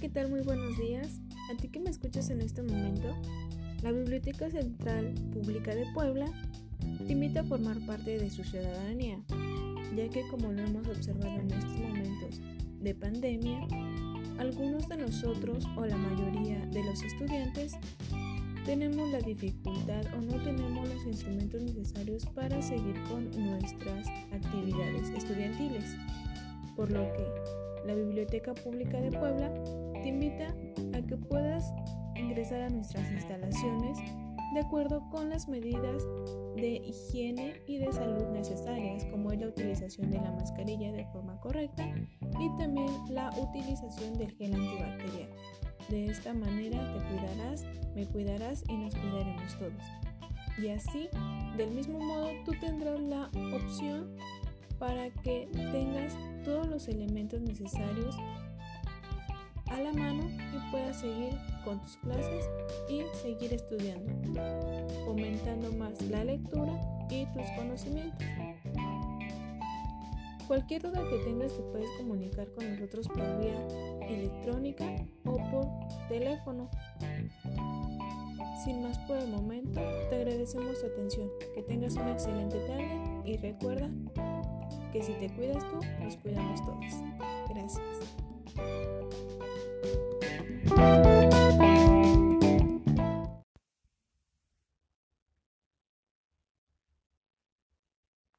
¿qué tal? Muy buenos días. A ti que me escuchas en este momento, la Biblioteca Central Pública de Puebla te invita a formar parte de su ciudadanía, ya que como lo hemos observado en estos momentos de pandemia, algunos de nosotros o la mayoría de los estudiantes tenemos la dificultad o no tenemos los instrumentos necesarios para seguir con nuestras actividades estudiantiles, por lo que la Biblioteca Pública de Puebla te invita a que puedas ingresar a nuestras instalaciones de acuerdo con las medidas de higiene y de salud necesarias, como es la utilización de la mascarilla de forma correcta y también la utilización del gel antibacterial. De esta manera te cuidarás, me cuidarás y nos cuidaremos todos. Y así, del mismo modo, tú tendrás la opción para que tengas todos los elementos necesarios a la mano y puedas seguir con tus clases y seguir estudiando, fomentando más la lectura y tus conocimientos. Cualquier duda que tengas te puedes comunicar con nosotros por vía electrónica o por teléfono. Sin más por el momento, te agradecemos tu atención. Que tengas una excelente tarde y recuerda que si te cuidas tú, nos cuidamos todos. Gracias.